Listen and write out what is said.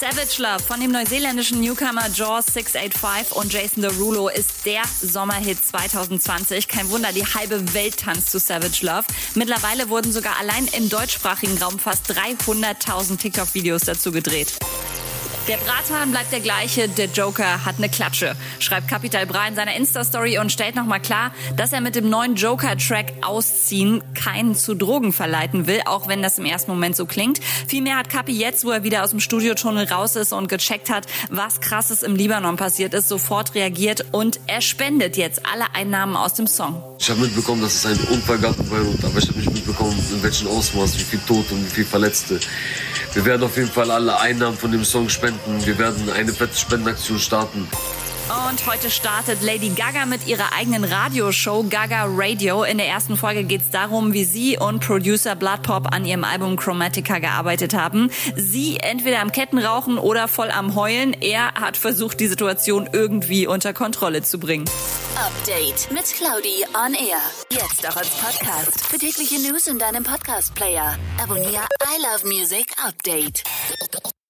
Savage Love von dem neuseeländischen Newcomer Jaws 685 und Jason Derulo ist der Sommerhit 2020. Kein Wunder, die halbe Welt tanzt zu Savage Love. Mittlerweile wurden sogar allein im deutschsprachigen Raum fast 300.000 TikTok-Videos dazu gedreht. Der Brathahn bleibt der gleiche, der Joker hat eine Klatsche, schreibt Capital Bra in seiner Insta-Story und stellt nochmal klar, dass er mit dem neuen Joker-Track Ausziehen keinen zu Drogen verleiten will, auch wenn das im ersten Moment so klingt. Vielmehr hat Capi jetzt, wo er wieder aus dem Studiotunnel raus ist und gecheckt hat, was krasses im Libanon passiert ist, sofort reagiert und er spendet jetzt alle Einnahmen aus dem Song. Ich habe mitbekommen, dass es einen Unfall gab in Beirut, aber ich habe nicht mitbekommen, in welchem Ausmaß, wie viel Tote und wie viel Verletzte. Wir werden auf jeden Fall alle Einnahmen von dem Song spenden. Wir werden eine fette Spendenaktion starten. Und heute startet Lady Gaga mit ihrer eigenen Radioshow Gaga Radio. In der ersten Folge geht es darum, wie sie und Producer Bloodpop an ihrem Album Chromatica gearbeitet haben. Sie entweder am Kettenrauchen oder voll am Heulen. Er hat versucht, die Situation irgendwie unter Kontrolle zu bringen. Update mit Claudi on Air. Jetzt auch als Podcast. Für tägliche News in deinem Podcast-Player. Abonniere I Love Music Update.